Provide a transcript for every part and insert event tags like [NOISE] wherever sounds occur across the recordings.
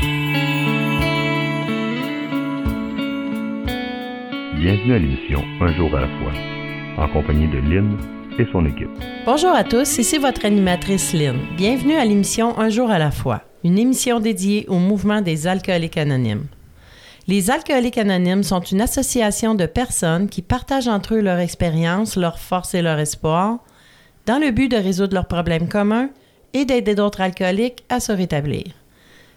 Bienvenue à l'émission Un jour à la fois, en compagnie de Lynn et son équipe. Bonjour à tous, ici votre animatrice Lynn. Bienvenue à l'émission Un jour à la fois, une émission dédiée au mouvement des alcooliques anonymes. Les alcooliques anonymes sont une association de personnes qui partagent entre eux leur expérience, leurs forces et leur espoir, dans le but de résoudre leurs problèmes communs et d'aider d'autres alcooliques à se rétablir.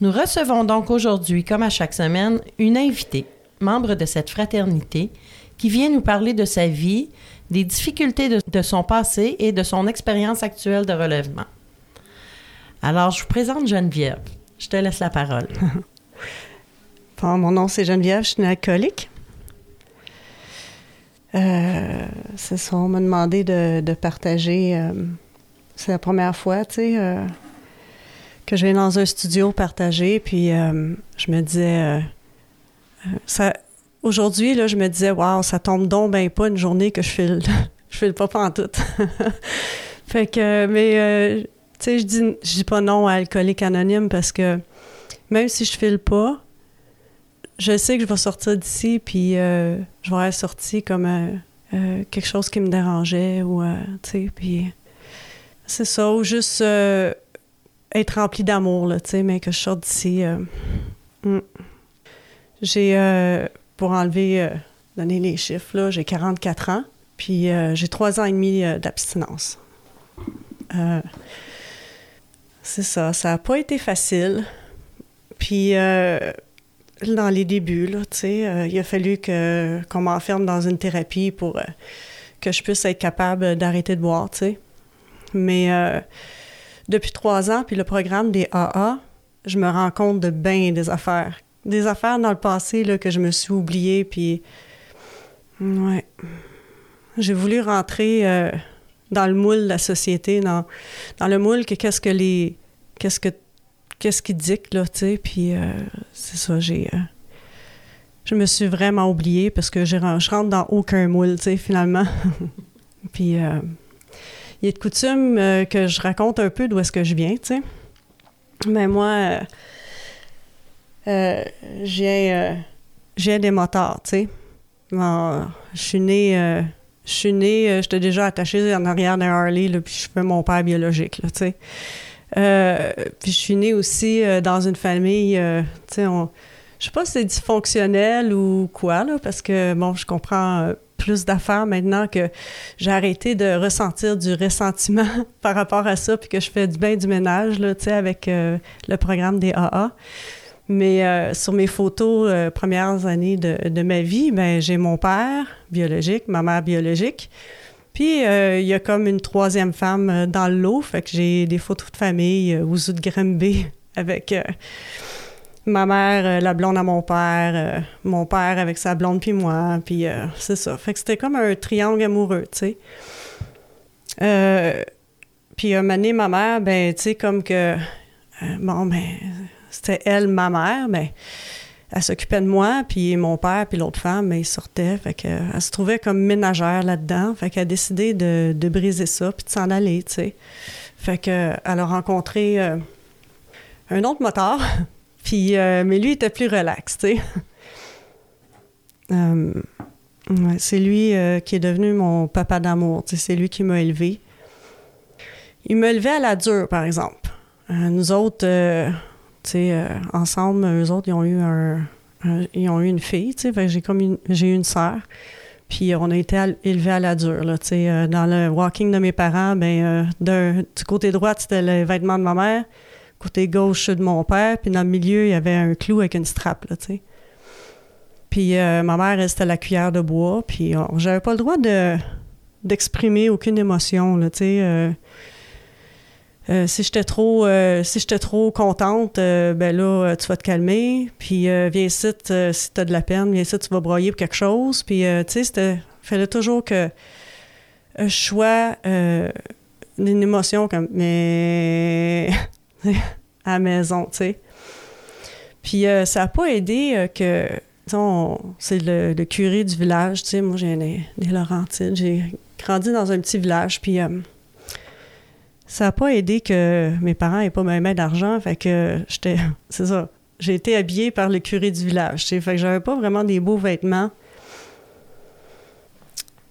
Nous recevons donc aujourd'hui, comme à chaque semaine, une invitée, membre de cette fraternité, qui vient nous parler de sa vie, des difficultés de, son passé et de son expérience actuelle de relèvement. Alors, je vous présente Geneviève. Je te laisse la parole. [LAUGHS] Bon, mon nom, c'est Geneviève, je suis une alcoolique. Euh, on m'a demandé de, de partager. euh, c'est la première fois, tu sais, euh, que je vais dans un studio partager. Puis euh, je me disais, euh, euh, aujourd'hui, je me disais, waouh, ça tombe donc ben pas une journée que je file, [LAUGHS] je file pas pantoute. [LAUGHS] fait que, mais, tu sais, je dis, je dis pas non à Alcoolique Anonyme parce que même si je file pas, je sais que je vais sortir d'ici, puis je vais être sortie comme quelque chose qui me dérangeait, ou, tu sais, puis c'est ça, ou juste être rempli d'amour, là, tu sais, mais que je sorte d'ici. euh, mm. J'ai, euh, pour enlever, euh, donner les chiffres, là, j'ai 44 ans, puis j'ai trois ans et demi d'abstinence. C'est ça, ça n'a pas été facile. Puis, dans les débuts, là, tu sais, il a fallu que, qu'on m'enferme dans une thérapie pour que je puisse être capable d'arrêter de boire, tu sais. Mais depuis trois ans, puis le programme des AA, je me rends compte de bien des affaires. Des affaires dans le passé là, que je me suis oubliée, puis... Ouais. J'ai voulu rentrer euh, dans le moule de la société, dans, dans le moule que qu'est-ce que les... Qu'est-ce que qu'est-ce qui dicte, là, tu sais, puis euh, c'est ça, j'ai... euh, je me suis vraiment oubliée parce que ren- je rentre dans aucun moule, tu sais, finalement. [LAUGHS] puis euh, il est de coutume euh, que je raconte un peu d'où est-ce que je viens, tu sais. Mais moi, euh, euh, j'ai euh, j'ai des motards, tu sais. Je suis née... je suis j'étais déjà attachée en arrière d'un Harley, puis je fais mon père biologique, tu sais. Puis je suis née aussi dans une famille, tu sais, je sais pas si c'est dysfonctionnel ou quoi, là, parce que, bon, je comprends plus d'affaires maintenant que j'ai arrêté de ressentir du ressentiment [LAUGHS] par rapport à ça, puis que je fais du bien du ménage, là, tu sais, avec euh, le programme des AA. Mais euh, sur mes photos euh, premières années de, de ma vie, ben j'ai mon père biologique, ma mère biologique, puis, il y a comme une troisième femme dans le lot. Fait que j'ai des photos de famille aux de Grimby [LAUGHS] avec ma mère, euh, la blonde à mon père, euh, mon père avec sa blonde, puis moi. Puis, euh, c'est ça. Fait que c'était comme un triangle amoureux, tu sais. Puis, un moment ma mère, ben, tu sais, comme que... bon, ben, c'était elle, ma mère, mais elle s'occupait de moi, puis mon père, puis l'autre femme, ben, ils sortaient. Fait que, elle se trouvait comme ménagère là-dedans. Fait qu'elle a décidé de, de briser ça, puis de s'en aller, tu sais. Fait que, elle a rencontré un autre motard, [LAUGHS] euh, mais lui était plus relax, tu sais. [LAUGHS] Euh, c'est lui euh, qui est devenu mon papa d'amour, c'est lui qui m'a élevé. Il m'a élevé à la dure, par exemple. Nous autres, tu sais, ensemble, eux autres, ils ont eu un, ils ont eu une fille, tu sais, j'ai comme une, j'ai eu une sœur. Puis on a été élevés à la dure, là, dans le walking de mes parents, ben, du côté droit, c'était le vêtement de ma mère, côté gauche, de mon père, puis dans le milieu, il y avait un clou avec une strap, là, tu sais. Puis euh, ma mère, elle, c'était la cuillère de bois, puis j'avais pas le droit de d'exprimer aucune émotion, là, tu sais. euh, euh, si j'étais trop, si j'étais trop contente, ben là, tu vas te calmer. Puis viens ici, si t'as de la peine, viens ici, tu vas broyer pour quelque chose. Puis tu sais, fallait toujours que je sois une émotion comme mais [LAUGHS] à la maison, tu sais. Puis ça n'a pas aidé que c'est le, curé du village, tu sais, moi j'ai des, des Laurentides, j'ai grandi dans un petit village, puis ça n'a pas aidé que mes parents n'aient pas même d'argent. Fait que j'étais. [LAUGHS] C'est ça. J'ai été habillée par le curé du village. Fait que j'avais pas vraiment des beaux vêtements.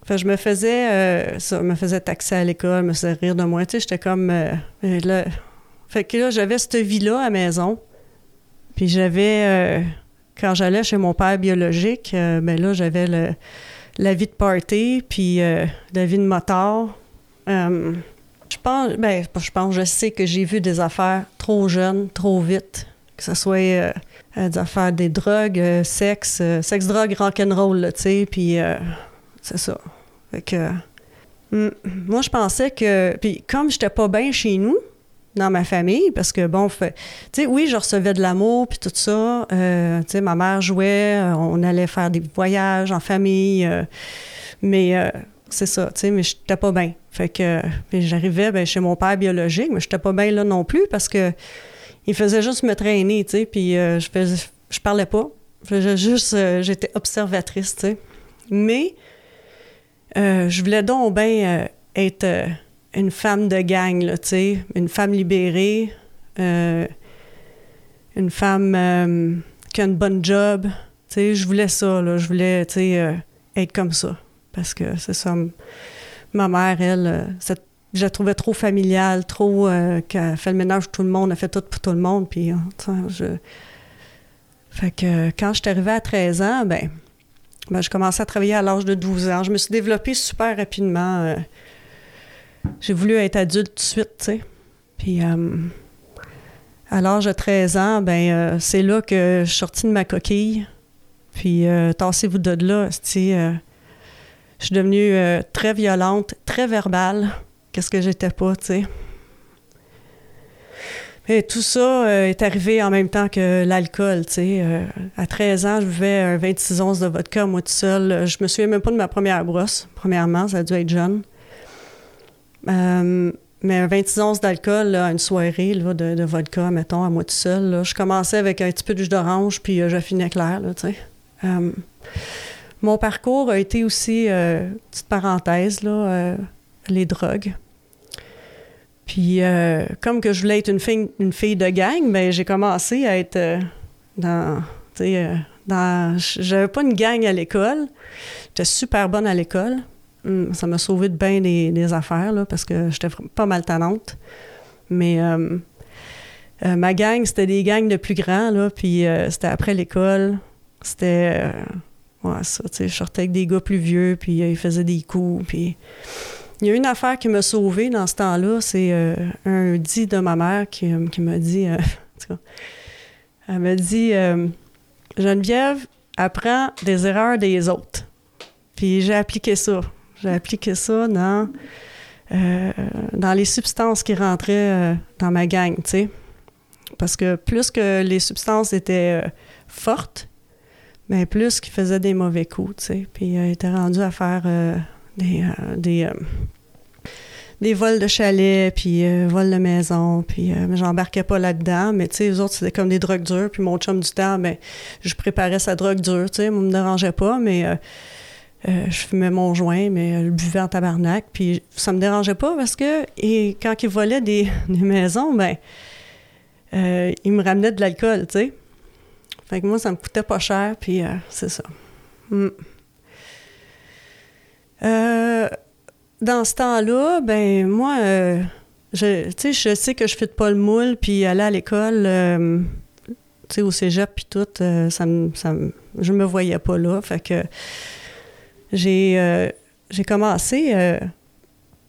Fait que je me faisais. Euh, ça, me faisait taxer à l'école, me faisait rire de moi. Tu sais, j'étais comme. Euh, là, fait que là, j'avais cette vie-là à maison. Puis j'avais. Euh, quand j'allais chez mon père biologique, ben là, j'avais la vie de party, puis la vie de motard. Je pense, ben, je pense, je sais que j'ai vu des affaires trop jeunes, trop vite, que ce soit euh, euh, des affaires des drogues, euh, sexe, sexe, drogue, rock'n'roll, tu sais, puis c'est ça. Fait que, hmm, moi, je pensais que, puis comme j'étais pas bien chez nous, dans ma famille, parce que, bon, tu sais, oui, je recevais de l'amour, puis tout ça, tu sais, ma mère jouait, on allait faire des voyages en famille, mais c'est ça, tu sais, mais j'étais pas bien. Fait que j'arrivais ben, chez mon père biologique, mais j'étais pas bien là non plus parce que il faisait juste me traîner, tu sais, puis euh, je faisais, je parlais pas. Je juste, euh, j'étais observatrice, tu sais. Mais euh, je voulais donc bien être une femme de gang, là, une femme libérée, une femme qui a une bonne job, je voulais ça, je voulais, sais, être comme ça parce que c'est ça. Ma mère, elle, euh, je la trouvais trop familiale, trop. Euh, qu'elle fait le ménage pour tout le monde, elle fait tout pour tout le monde. Puis, hein, je. Fait que quand je suis arrivée à 13 ans, ben, ben je commençais à travailler à l'âge de 12 ans. Je me suis développée super rapidement. Euh, j'ai voulu être adulte tout de suite. Puis, à l'âge de 13 ans, ben, c'est là que je suis sortie de ma coquille. Puis, tassez-vous de là, je suis devenue euh, très violente, très verbale. Qu'est-ce que j'étais pas, tu sais. Tout ça euh, est arrivé en même temps que l'alcool, tu sais. Euh, à 13 ans, je buvais un 26 onces de vodka, moi tout seul. Je me souviens même pas de ma première brosse, premièrement, ça a dû être jeune. Mais un 26 onces d'alcool à une soirée de, vodka, mettons, à moi tout seul. je commençais avec un petit peu de jus d'orange, puis je finis clair, sais. Mon parcours a été aussi, euh, petite parenthèse, euh, les drogues. Puis, euh, comme que je voulais être une fille, une fille de gang, ben, j'ai commencé à être dans. Tu sais, dans. J'avais pas une gang à l'école. J'étais super bonne à l'école. Hum, ça m'a sauvé de bien des, affaires, là, parce que j'étais pas mal talente. Mais. ma gang, c'était des gangs de plus grands, là, puis c'était après l'école. C'était Ouais, ça, tu sais, je sortais avec des gars plus vieux, puis euh, ils faisaient des coups, puis... Il y a une affaire qui m'a sauvée dans ce temps-là, c'est euh, un dit de ma mère qui, euh, m'a dit... [LAUGHS] elle m'a dit Geneviève, apprends des erreurs des autres. » Puis j'ai appliqué ça. J'ai appliqué ça dans, dans les substances qui rentraient dans ma gang, tu sais. Parce que plus que les substances étaient fortes, mais plus qu'il faisait des mauvais coups, tu sais. Puis il était rendu à faire euh, des, euh, des, euh, des, vols de chalet, puis vols de maison, puis j'embarquais pas là-dedans. Mais tu sais, les autres, c'était comme des drogues dures. Puis mon chum du temps, ben, je préparais sa drogue dure, tu sais. Me dérangeait pas, mais je fumais mon joint, mais je buvais en tabarnak. Puis ça me dérangeait pas parce que et quand il volait [LAUGHS] des, maisons, ben, il me ramenait de l'alcool, tu sais. Fait que moi, ça me coûtait pas cher, puis euh, c'est ça. Hmm. Euh, dans ce temps-là, ben moi, euh, je, je sais que je fais pas le moule, puis aller à l'école, au cégep, puis tout, ça me, ça je me voyais pas là. Fait que j'ai, j'ai commencé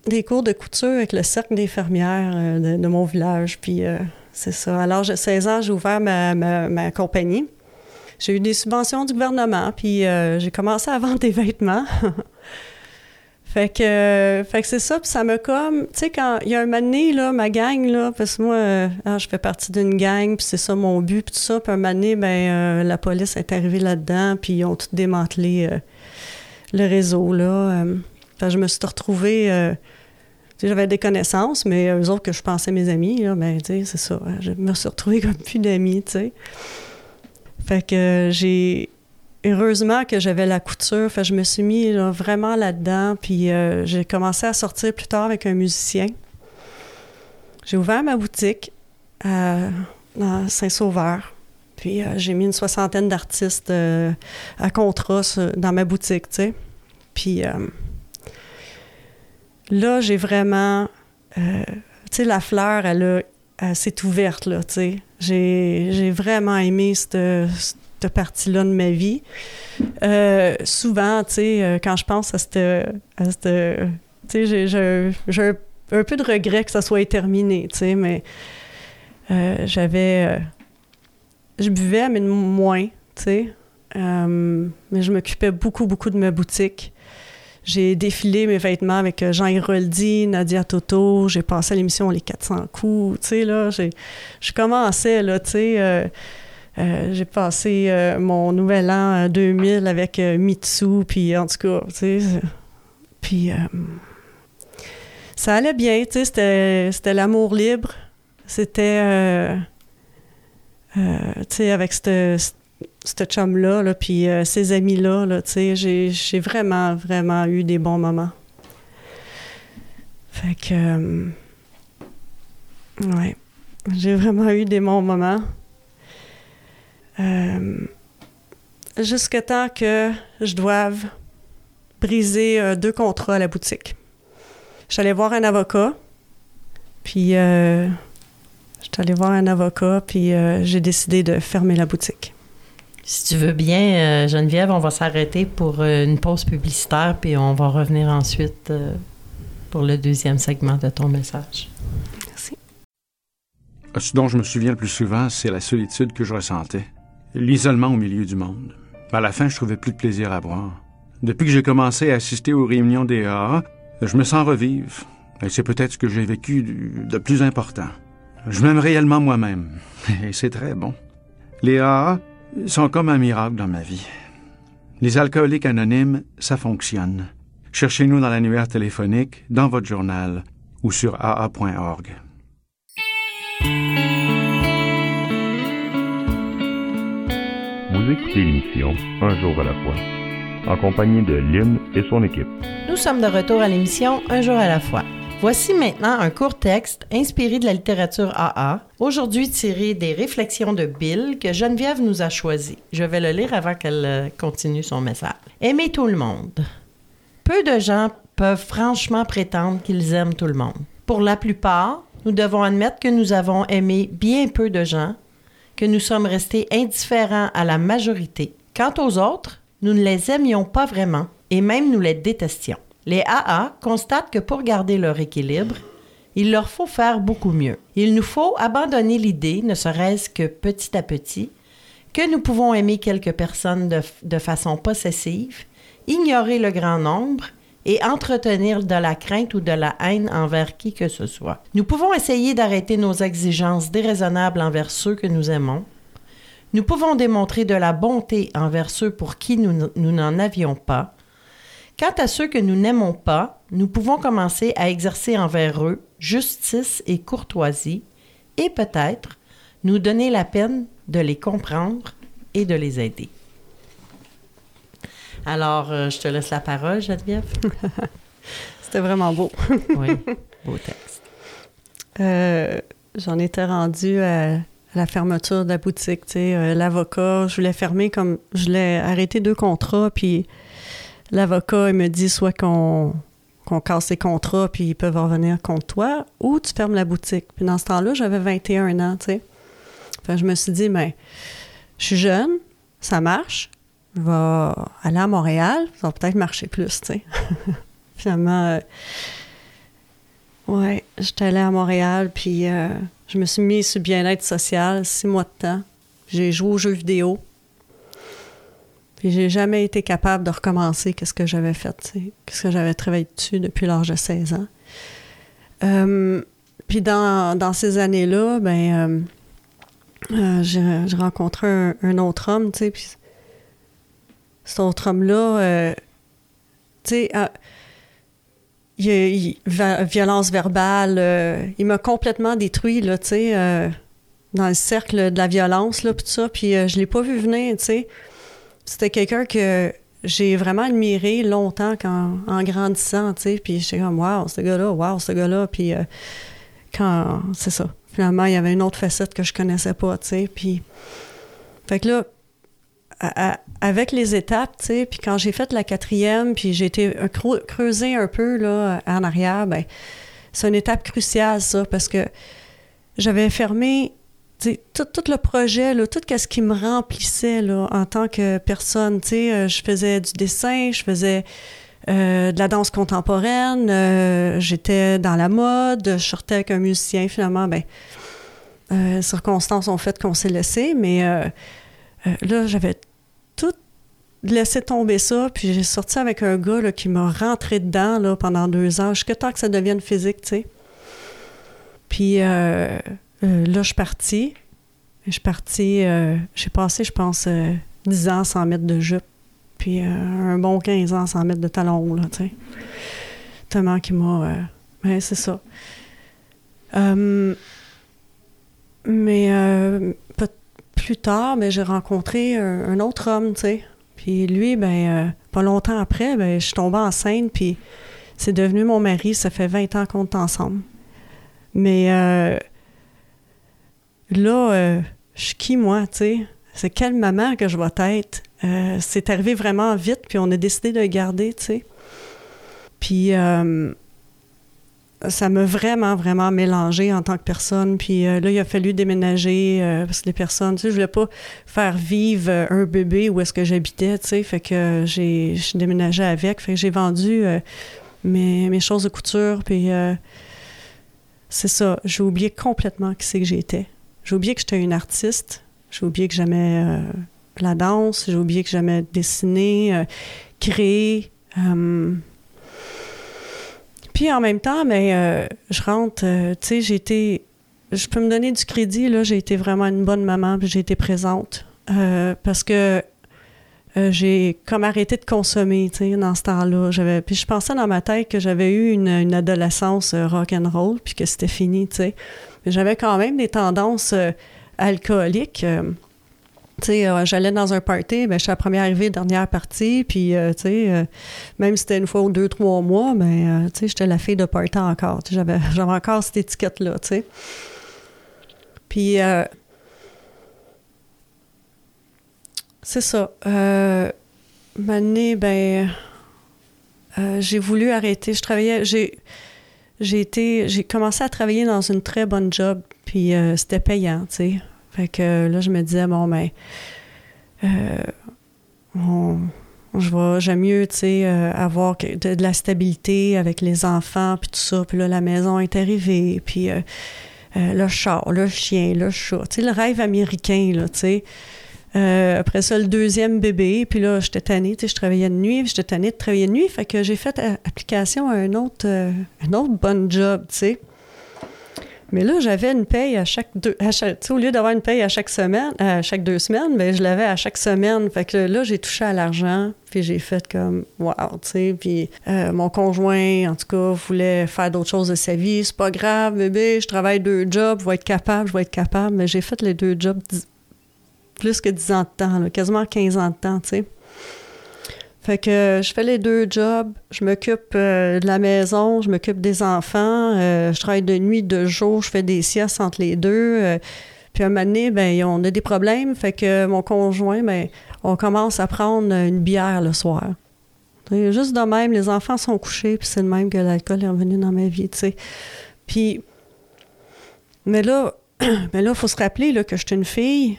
des cours de couture avec le cercle des fermières de, de, mon village, puis c'est ça. Alors, j'ai 16 ans, j'ai ouvert ma, compagnie. J'ai eu des subventions du gouvernement, puis euh, j'ai commencé à [LAUGHS] vendre des vêtements. [LAUGHS] Fait que, fait que c'est ça, puis ça me comme, tu sais, quand il y a un moment donné, là, ma gang, là, parce que moi, euh, ah, je fais partie d'une gang, puis c'est ça mon but, puis tout ça, puis un moment donné, ben, euh, la police est arrivée là-dedans, puis ils ont tout démantelé euh, le réseau, là. Que je me suis retrouvée, sais, j'avais des connaissances, mais eux autres que je pensais mes amis, là, ben, c'est ça, je me suis retrouvée [LAUGHS] comme plus d'amis, tu sais. Fait que j'ai heureusement que j'avais la couture. Fait je me suis mis vraiment là-dedans. Puis euh, j'ai commencé à sortir plus tard avec un musicien. J'ai ouvert ma boutique à, Saint-Sauveur. Puis euh, j'ai mis une soixantaine d'artistes euh, à contrat dans ma boutique, tu sais. Puis là, j'ai vraiment... tu sais, la fleur, elle, elle s'est ouverte, là, tu sais. J'ai vraiment aimé cette cette partie-là de ma vie. Euh, souvent, tu sais, euh, quand je pense à cette... tu sais, j'ai un, peu de regret que ça soit terminé, tu sais, mais euh, j'avais... je buvais, mais moins, tu sais. mais je m'occupais beaucoup, beaucoup de ma boutique. J'ai défilé mes vêtements avec Jean Héroldi, Nadia Toto. J'ai passé l'émission Les 400 coups. Tu sais, là, je commençais, là, tu sais euh, j'ai passé euh, mon nouvel an 2000 avec euh, Mitsu, puis en tout cas, tu sais, puis ça allait bien, tu sais, c'était l'amour libre. C'était, sais, avec ce chum-là, là, puis ces amis-là, là, tu sais, j'ai vraiment, vraiment eu des bons moments. Fait que, ouais, j'ai vraiment eu des bons moments. Euh, jusqu'à temps que je doive briser euh, deux contrats à la boutique. J'allais voir un avocat, puis euh, j'étais allée voir un avocat, puis euh, j'ai décidé de fermer la boutique. Si tu veux bien, Geneviève, on va s'arrêter pour une pause publicitaire, puis on va revenir ensuite pour le deuxième segment de ton message. Merci. Ce dont je me souviens le plus souvent, c'est la solitude que je ressentais l'isolement au milieu du monde. À la fin, je trouvais plus de plaisir à boire. Depuis que j'ai commencé à assister aux réunions des AA, je me sens revivre. Et c'est peut-être ce que j'ai vécu de plus important. Je m'aime réellement moi-même. Et c'est très bon. Les AA sont comme un miracle dans ma vie. Les alcooliques anonymes, ça fonctionne. Cherchez-nous dans l'annuaire téléphonique, dans votre journal ou sur aa.org. Vous écoutez l'émission Un jour à la fois, en compagnie de Lynn et son équipe. Nous sommes de retour à l'émission Un jour à la fois. Voici maintenant un court texte inspiré de la littérature AA, aujourd'hui tiré des réflexions de Bill que Geneviève nous a choisi. Je vais le lire avant qu'elle euh, continue son message. Aimer tout le monde. Peu de gens peuvent franchement prétendre qu'ils aiment tout le monde. Pour la plupart, nous devons admettre que nous avons aimé bien peu de gens que nous sommes restés indifférents à la majorité. Quant aux autres, nous ne les aimions pas vraiment et même nous les détestions. Les AA constatent que pour garder leur équilibre, il leur faut faire beaucoup mieux. Il nous faut abandonner l'idée, ne serait-ce que petit à petit, que nous pouvons aimer quelques personnes de, façon possessive, ignorer le grand nombre et entretenir de la crainte ou de la haine envers qui que ce soit. Nous pouvons essayer d'arrêter nos exigences déraisonnables envers ceux que nous aimons. Nous pouvons démontrer de la bonté envers ceux pour qui nous n'en avions pas. Quant à ceux que nous n'aimons pas, nous pouvons commencer à exercer envers eux justice et courtoisie et peut-être nous donner la peine de les comprendre et de les aider. Alors, euh, je te laisse la parole, Geneviève. [LAUGHS] C'était vraiment beau. [LAUGHS] oui, beau texte. Euh, j'en étais rendue à la fermeture de la boutique. Tu sais, euh, l'avocat, je voulais fermer comme. Je voulais arrêter deux contrats, puis l'avocat, il me dit soit qu'on casse les contrats, puis ils peuvent revenir contre toi, ou tu fermes la boutique. Puis dans ce temps-là, j'avais 21 ans, tu sais. Enfin, je me suis dit, mais ben, je suis jeune, ça marche, je vais aller à Montréal, ça va peut-être marcher plus, tu sais. [LAUGHS] Finalement, euh, ouais, j'étais allée à Montréal, puis euh, je me suis mis sur bien-être social, six mois de temps. J'ai joué aux jeux vidéo. Puis j'ai jamais été capable de recommencer qu'est-ce que j'avais fait, qu'est-ce que j'avais travaillé dessus depuis l'âge de 16 ans. Euh, puis dans, ces années-là, ben euh, j'ai rencontré un, autre homme, tu sais, puis cet autre homme-là, tu sais, il, violence verbale, il m'a complètement détruit, là, tu sais, dans le cercle de la violence, là, puis tout ça, puis je l'ai pas vu venir, tu sais c'était quelqu'un que j'ai vraiment admiré longtemps quand, en grandissant, tu sais, puis j'étais comme, wow, ce gars-là, wow, ce gars-là, puis euh, quand, c'est ça, finalement, il y avait une autre facette que je connaissais pas, tu sais, puis, fait que là, avec les étapes, tu sais, puis quand j'ai fait la quatrième, puis j'ai été creuser un peu, là, en arrière, ben c'est une étape cruciale, ça, parce que j'avais fermé tout, le projet, là, tout ce qui me remplissait là, en tant que personne. Euh, je faisais du dessin, je faisais euh, de la danse contemporaine, euh, j'étais dans la mode, je sortais avec un musicien. Finalement, ben, circonstances ont fait qu'on s'est laissé, mais là, j'avais tout laissé tomber ça, puis j'ai sorti avec un gars là, qui m'a rentré dedans là, pendant deux ans, jusqu'à temps que ça devienne physique, sais. Puis euh, là, je suis partie. Je suis partie, euh, j'ai passé, je pense, 10 euh, ans sans mettre de jupe, puis un bon 15 ans sans mettre de talons là, tu sais. Tellement qu'il m'a... mais c'est ça. mais plus tard, ben, j'ai rencontré un, autre homme, tu sais. Puis lui, ben, pas longtemps après, ben, je suis tombée enceinte, puis c'est devenu mon mari. Ça fait 20 ans qu'on est ensemble. Mais là, euh, je suis qui, moi, tu sais? C'est quelle maman que je vais être? Euh, c'est arrivé vraiment vite, puis on a décidé de le garder, tu sais. Puis euh, ça m'a vraiment, vraiment mélangé en tant que personne. Puis là, il a fallu déménager parce que les personnes, tu sais, je voulais pas faire vivre un bébé où est-ce que j'habitais, tu sais. Fait que j'ai déménagé avec. Fait que j'ai vendu mes, mes, choses de couture, puis c'est ça. J'ai oublié complètement qui c'est que j'étais. J'ai oublié que j'étais une artiste. J'ai oublié que j'aimais euh, la danse. J'ai oublié que j'aimais dessiner, euh, créer. Euh. Puis en même temps, mais je rentre, tu sais, j'ai été. Je peux me donner du crédit, là. J'ai été vraiment une bonne maman, puis j'ai été présente. parce que j'ai comme arrêté de consommer, tu sais, dans ce temps-là. J'avais, puis je pensais dans ma tête que j'avais eu une, une adolescence rock and roll, puis que c'était fini, tu sais j'avais quand même des tendances euh, alcooliques. Euh, euh, j'allais dans un party, ben, je suis la première arrivée, dernière partie, puis, tu sais, même si c'était une fois ou deux, trois mois, ben, tu sais, j'étais la fille de party encore. [LAUGHS] J'avais, encore cette étiquette-là, tu sais. Puis, c'est ça. Euh, ben, j'ai voulu arrêter. Je travaillais, j'ai j'ai été j'ai commencé à travailler dans une très bonne job puis euh, c'était payant tu sais. Fait que là je me disais bon ben euh, je vais j'aime mieux tu sais euh, avoir de, la stabilité avec les enfants puis tout ça. Puis là la maison est arrivée puis le chat le chien le chat. Tu sais le rêve américain là tu sais euh, après ça, le deuxième bébé, puis là, j'étais tannée, tu sais, je travaillais de nuit, j'étais tannée de travailler de nuit, fait que j'ai fait euh, application à un autre, euh, un autre bon job, tu sais. Mais là, j'avais une paye à chaque deux, à chaque, au lieu d'avoir une paye à chaque semaine, à chaque deux semaines, ben je l'avais à chaque semaine. Fait que là, j'ai touché à l'argent, puis j'ai fait comme, wow, tu sais. Puis mon conjoint, en tout cas, voulait faire d'autres choses de sa vie. C'est pas grave, bébé, je travaille deux jobs, je vais être capable, je vais être capable. Mais j'ai fait les deux jobs plus que 10 ans de temps, quasiment 15 ans de temps, tu sais. Fait que je fais les deux jobs, je m'occupe euh, de la maison, je m'occupe des enfants, euh, je travaille de nuit, de jour, je fais des siestes entre les deux. Euh, puis un moment donné, ben, on a des problèmes, fait que mon conjoint, ben, on commence à prendre une bière le soir. juste de même, les enfants sont couchés, puis c'est le même que l'alcool est revenu dans ma vie, tu sais. Puis, mais là, [CLEARS THROAT] mais là, faut se rappeler que je suis une fille,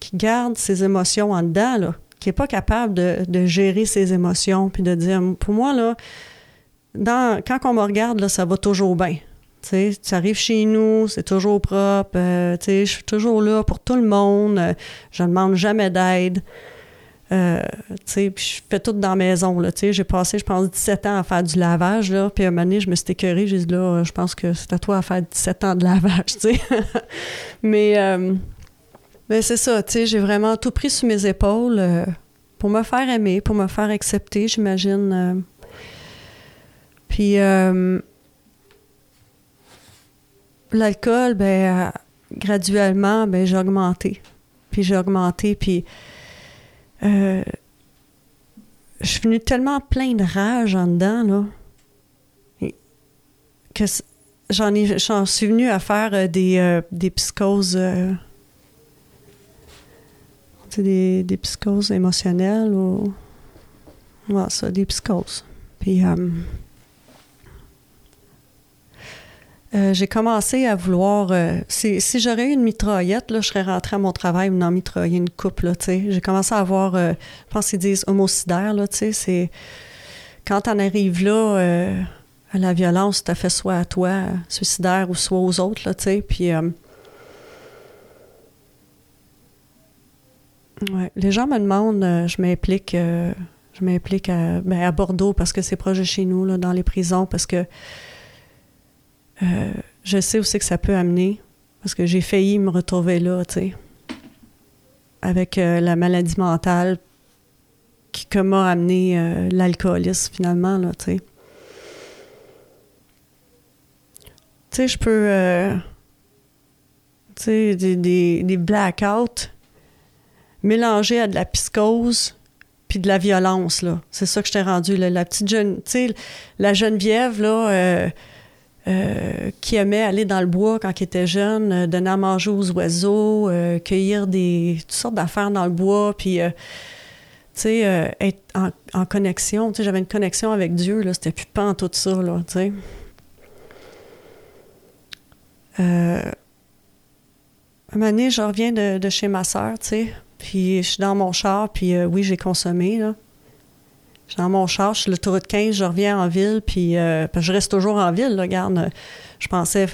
qui garde ses émotions en dedans, là, qui n'est pas capable de, gérer ses émotions, puis de dire, pour moi, là, dans, quand on me regarde, là, ça va toujours bien. Tu arrives chez nous, c'est toujours propre, euh, je suis toujours là pour tout le monde, je ne demande jamais d'aide. Euh, je fais tout dans la maison. J'ai passé, je pense, 17 ans à faire du lavage. Puis à un moment donné, je me suis écœurée. J'ai dit, là, je pense que c'est à toi à faire 17 ans de lavage, [LAUGHS] mais, euh, mais c'est ça, tu sais, j'ai vraiment tout pris sur mes épaules euh, pour me faire aimer, pour me faire accepter, j'imagine. euh. Puis euh, l'alcool, ben, graduellement, ben, j'ai augmenté. Puis j'ai augmenté, puis je suis venue tellement plein de rage en dedans, là, que j'en ai, j'en suis venue à faire des, des psychoses, des, des psychoses émotionnelles ou, ouais, ça, des psychoses. Puis, euh, euh, j'ai commencé à vouloir. euh, si si j'aurais eu une mitraillette, là, je serais rentrée à mon travail en mitrailler une coupe. J'ai commencé à avoir, je pense qu'ils disent homocidaire. Là, c'est quand on arrive là à la violence, tu fait soit à toi, suicidaire, ou soit aux autres. Là. Puis, ouais, les gens me demandent, euh, je m'implique. euh, je m'implique à, ben, à Bordeaux parce que c'est proche de chez nous, là, dans les prisons, parce que euh, je sais aussi que ça peut amener, parce que j'ai failli me retrouver là, tu sais, avec la maladie mentale qui que m'a amené l'alcoolisme finalement, là, tu sais. Tu sais, je peux... tu sais, des, des blackouts mélangés à de la psychose puis de la violence. C'est ça que je t'ai rendu. La petite jeune... Tu sais, la Geneviève, euh, euh, qui aimait aller dans le bois quand il était jeune, euh, donner à manger aux oiseaux, cueillir des toutes sortes d'affaires dans le bois, puis tu être en, connexion. J'avais une connexion avec Dieu là, c'était plus tout ça là, tu sais. Je reviens de, de chez ma sœur, tu sais, puis je suis dans mon char, puis euh, oui, j'ai consommé là. Je suis dans mon char, je suis l'autoroute 15, je reviens en ville, puis euh, je reste toujours en ville, regarde. euh, Je pensais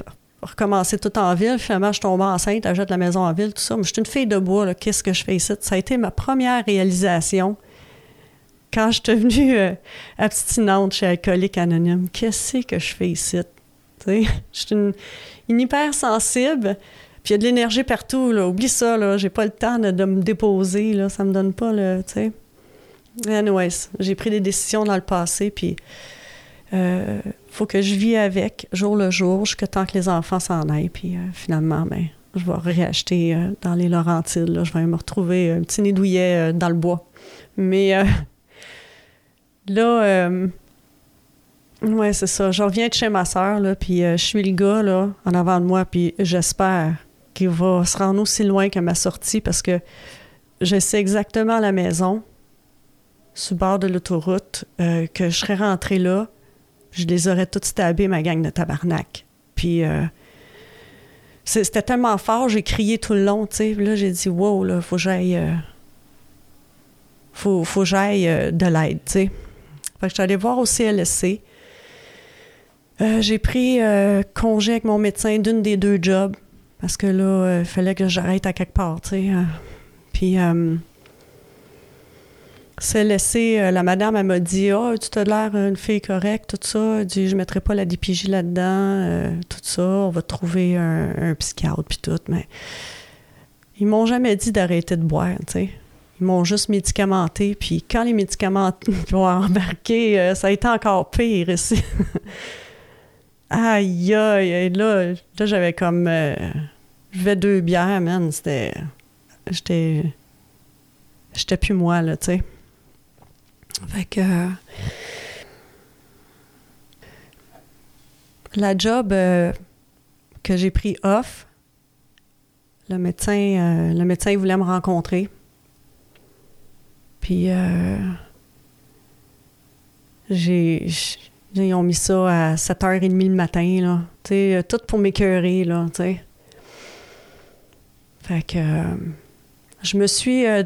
recommencer tout en ville. Finalement, je tombe enceinte, achète la maison en ville, tout ça. Mais je suis une fille de bois. Qu'est-ce que je fais ici? Ça a été ma première réalisation quand je suis devenue abstinente chez Alcoolique Anonyme. Qu'est-ce que je fais ici? [LAUGHS] Je suis une, une hypersensible. Puis il y a de l'énergie partout, là. Oublie ça, là. J'ai pas le temps de, me déposer, là. Ça me donne pas, le, tu sais. Anyways, j'ai pris des décisions dans le passé, puis euh, faut que je vis avec jour le jour jusqu'à temps que les enfants s'en aillent. Puis euh, finalement, ben, je vais réacheter euh, dans les Laurentides. Là, je vais me retrouver un petit nid douillet dans le bois. Mais [LAUGHS] là, ouais, c'est ça. Je reviens de chez ma soeur, là, puis je suis le gars là, en avant de moi, puis j'espère qu'il va se rendre aussi loin que ma sortie parce que je sais exactement la maison sur le bord de l'autoroute, euh, que je serais rentrée là, je les aurais toutes stabées, ma gang de tabarnak. Puis euh, c'était tellement fort, j'ai crié tout le long, tu sais. Là, j'ai dit, wow, là, faut que j'aille. euh, faut, faut j'aille de l'aide, tu sais. Fait que je suis allée voir au CLSC. J'ai pris congé avec mon médecin d'une des deux jobs parce que là, euh, il fallait que j'arrête à quelque part, tu sais. euh. Puis. c'est laissé, euh, la madame, elle m'a dit Ah, tu as l'air une fille correcte, tout ça. Elle dit Je mettrai pas la DPJ là-dedans, tout ça. On va trouver un, psychiatre, puis tout. Mais ils m'ont jamais dit d'arrêter de boire, tu sais. Ils m'ont juste médicamenté. Puis quand les médicaments [LAUGHS] vont embarquer, ça a été encore pire ici. [LAUGHS] aïe, aïe, là, là j'avais comme. Je vais deux bières, man. C'était. J'étais. J'étais plus moi, là, tu sais. Fait que. euh, la job euh, que j'ai pris off, le médecin, euh, le médecin il voulait me rencontrer. Puis j'ai, ils ont mis ça à 7h30 le matin, là. Tu sais, tout pour m'écœurer, là, tu sais. Fait que euh, je me suis euh,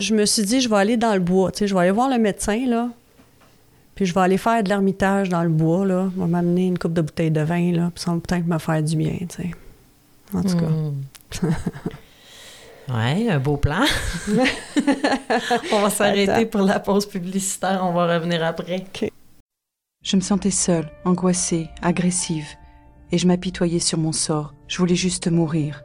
je me suis dit, je vais aller dans le bois. Tu sais, je vais aller voir le médecin, là. Puis je vais aller faire de l'ermitage dans le bois, là. On va m'amener une coupe de bouteille de vin, là. Puis ça va peut-être me faire du bien, tu sais. En tout cas. Hmm. Ouais, un beau plan. [LAUGHS] on va s'arrêter pour la pause publicitaire. On va revenir après. Je me sentais seule, angoissée, agressive, et je m'apitoyais sur mon sort. Je voulais juste mourir.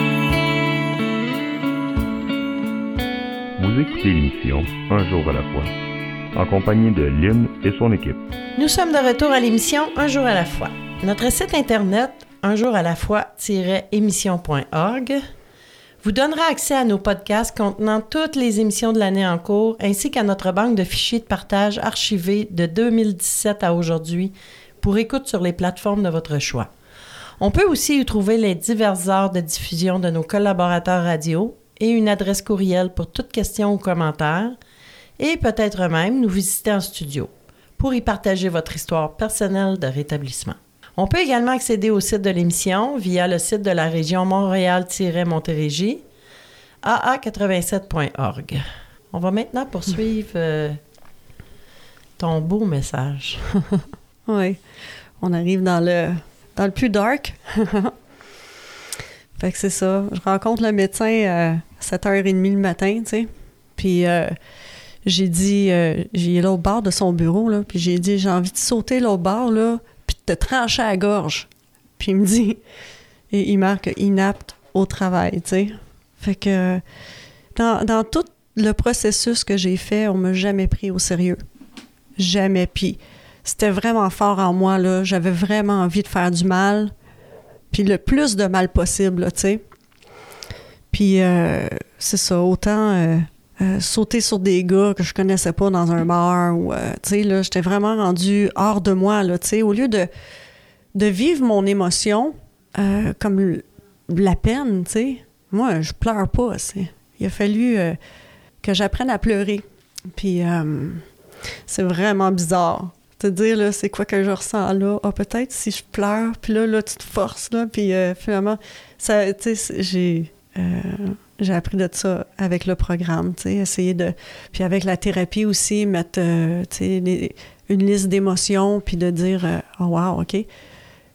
Vous écoutez l'émission Un jour à la fois, en compagnie de Lynn et son équipe. Nous sommes de retour à l'émission Un jour à la fois. Notre site internet unjourà-la-fois-émission.org vous donnera accès à nos podcasts contenant toutes les émissions de l'année en cours ainsi qu'à notre banque de fichiers de partage archivés de 2017 à aujourd'hui pour écoute sur les plateformes de votre choix. On peut aussi y trouver les diverses heures de diffusion de nos collaborateurs radio et une adresse courriel pour toute question ou commentaire et peut-être même nous visiter en studio pour y partager votre histoire personnelle de rétablissement. On peut également accéder au site de l'émission via le site de la région Montréal-Montérégie, aa87.org. On va maintenant poursuivre euh, ton beau message. [LAUGHS] Oui. On arrive dans le, dans le plus dark. [LAUGHS] fait que c'est ça. Je rencontre le médecin à 7h30 le matin, tu sais. Puis euh, j'ai dit, euh, j'ai l'autre bord de son bureau, là. Puis j'ai dit, j'ai envie de sauter l'autre bord, là, puis de te trancher à la gorge. Puis il me dit, et il marque inapte au travail, tu sais. Fait que dans, dans tout le processus que j'ai fait, on m'a jamais pris au sérieux. Jamais. Puis c'était vraiment fort en moi, là. J'avais vraiment envie de faire du mal, puis le plus de mal possible, tu sais. Puis euh, c'est ça, autant euh, euh, sauter sur des gars que je connaissais pas dans un bar, ou, tu sais, là, j'étais vraiment rendue hors de moi, là, tu sais. Au lieu de, de vivre mon émotion comme la peine, tu sais, moi, je pleure pas, c'est... Il a fallu que j'apprenne à pleurer. Puis c'est vraiment bizarre te dire là, c'est quoi que je ressens là. Ah, peut-être si je pleure, puis là, là, tu te forces, là, puis finalement, ça, tu sais, j'ai, j'ai appris de ça avec le programme, tu sais, essayer de, puis avec la thérapie aussi, mettre, euh, tu sais, une liste d'émotions, puis de dire, euh, oh wow, ok, il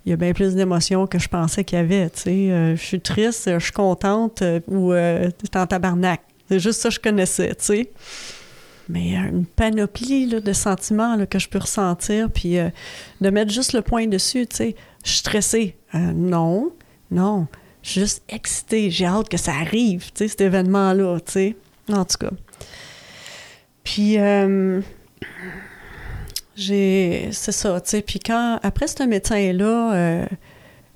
y a bien plus d'émotions que je pensais qu'il y avait, tu sais, euh, je suis triste, je suis contente, euh, ou euh, t'es en tabarnak. C'est juste ça que je connaissais, tu sais mais euh, une panoplie de sentiments que je peux ressentir, puis euh, de mettre juste le point dessus, tu sais, je suis stressée. Euh, non, non, je suis juste excitée, j'ai hâte que ça arrive, tu sais, cet événement-là, tu sais, en tout cas. Puis, euh, j'ai, c'est ça, tu sais, puis quand, après ce médecin-là, euh,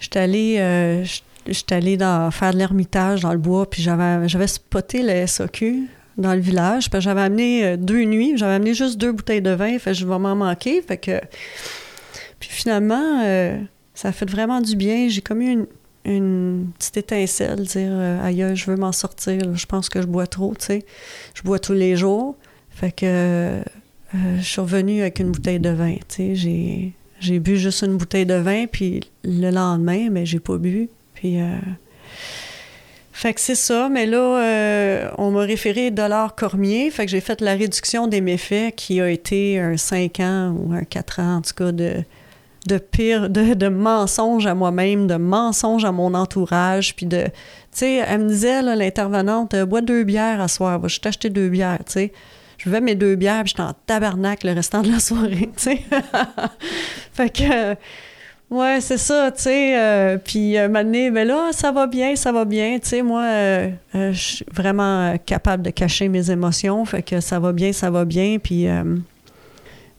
j'étais allée, euh, j'étais dans, faire de l'ermitage dans le bois, puis j'avais, j'avais spoté le SAQ, dans le village. Puis j'avais amené deux nuits, j'avais amené juste deux bouteilles de vin, fait je vais m'en manquer. Fait que. Puis finalement, ça a fait vraiment du bien. J'ai comme eu une, une petite étincelle, dire euh, aïe, je veux m'en sortir. Je pense que je bois trop, tu sais. Je bois tous les jours. Fait que euh, je suis revenue avec une bouteille de vin, tu sais. J'ai, j'ai bu juste une bouteille de vin, puis le lendemain, mais j'ai pas bu. Puis. euh, fait que c'est ça, mais là, euh, on m'a référé dollar Cormier, fait que j'ai fait la réduction des méfaits qui a été un 5 ans ou un 4 ans, en tout cas, de, de pire, de, de mensonges à moi-même, de mensonges à mon entourage, puis de... Tu sais, elle me disait, l'intervenante, euh, bois deux bières à soir, je t'ai acheté deux bières, tu sais. Je buvais mes deux bières, puis j'étais en tabarnak le restant de la soirée, tu sais. [LAUGHS] fait que... euh, Ouais, c'est ça, tu sais. euh, puis un moment donné, ben là, ça va bien, ça va bien. Tu sais, moi, euh, euh, je suis vraiment euh, capable de cacher mes émotions. Fait que ça va bien, ça va bien. Puis, euh,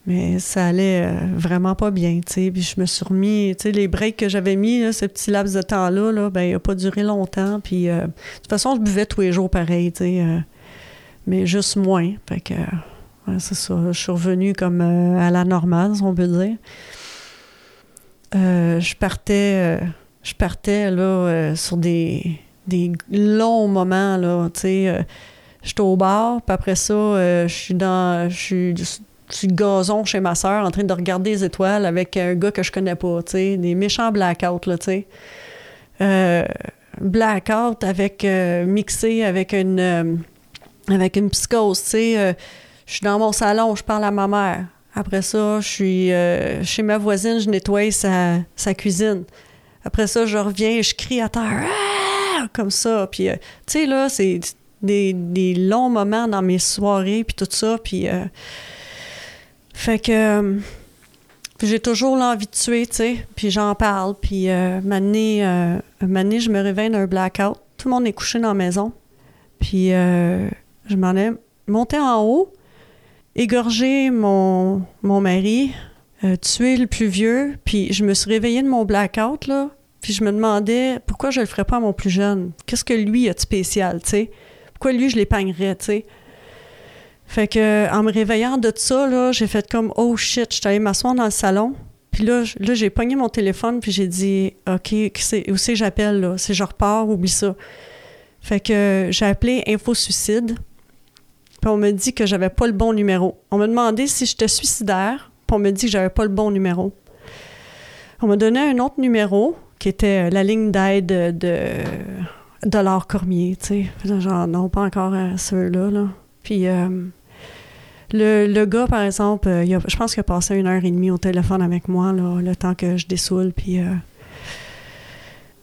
mais ça allait euh, vraiment pas bien, tu sais. Puis je me suis remis, tu sais, les breaks que j'avais mis, là, ce petit laps de temps-là, là, ben, il a pas duré longtemps. Puis, euh, de toute façon, je buvais tous les jours pareil, tu sais. euh, mais juste moins. Fait que, c'est ça. Je suis revenue comme à la normale, si on peut dire. Je partais, je partais là sur des, des longs moments là, tu sais. J'étais au bar, puis après ça, je suis dans, je suis sur le gazon chez ma soeur en train de regarder les étoiles avec un gars que je connais pas, tu sais, des méchants blackouts, là, tu sais. Euh, blackout avec euh, mixé avec une euh, avec une psychose, tu sais. euh, je suis dans mon salon, je parle à ma mère. Après ça, je suis chez ma voisine, je nettoie sa, sa cuisine. Après ça, je reviens, je crie à terre, Ah! comme ça. Puis, tu sais, là, c'est des, des longs moments dans mes soirées, puis tout ça. Puis, fait que euh, j'ai toujours l'envie de tuer, tu sais. Puis j'en parle. Puis, euh, m'année, euh, je me réveille d'un blackout. Tout le monde est couché dans la maison. Puis, euh, je m'en ai monté en haut, égorgé mon, mon mari, euh, tué le plus vieux. Puis, je me suis réveillée de mon blackout, là. Puis, je me demandais pourquoi je le ferais pas à mon plus jeune. Qu'est-ce que lui a de spécial, tu sais? Pourquoi lui, je l'épargnerais, tu sais? Fait que en me réveillant de ça, là, j'ai fait comme oh shit, je suis allée m'asseoir dans le salon. Puis là, là j'ai pogné mon téléphone puis j'ai dit OK, c'est- où c'est j'appelle là, si je repars, oublie ça. Fait que j'ai appelé Info Suicide. Puis on me dit que j'avais pas le bon numéro. On m'a demandé si j'étais suicidaire, puis on me dit que j'avais pas le bon numéro. On m'a donné un autre numéro qui était euh, la ligne d'aide de, Dollar Cormier, tu sais. Genre non, pas encore à ceux-là là. Puis euh, le, le gars, par exemple, euh, je pense qu'il a passé une heure et demie au téléphone avec moi, le temps que je dessoule. Puis euh,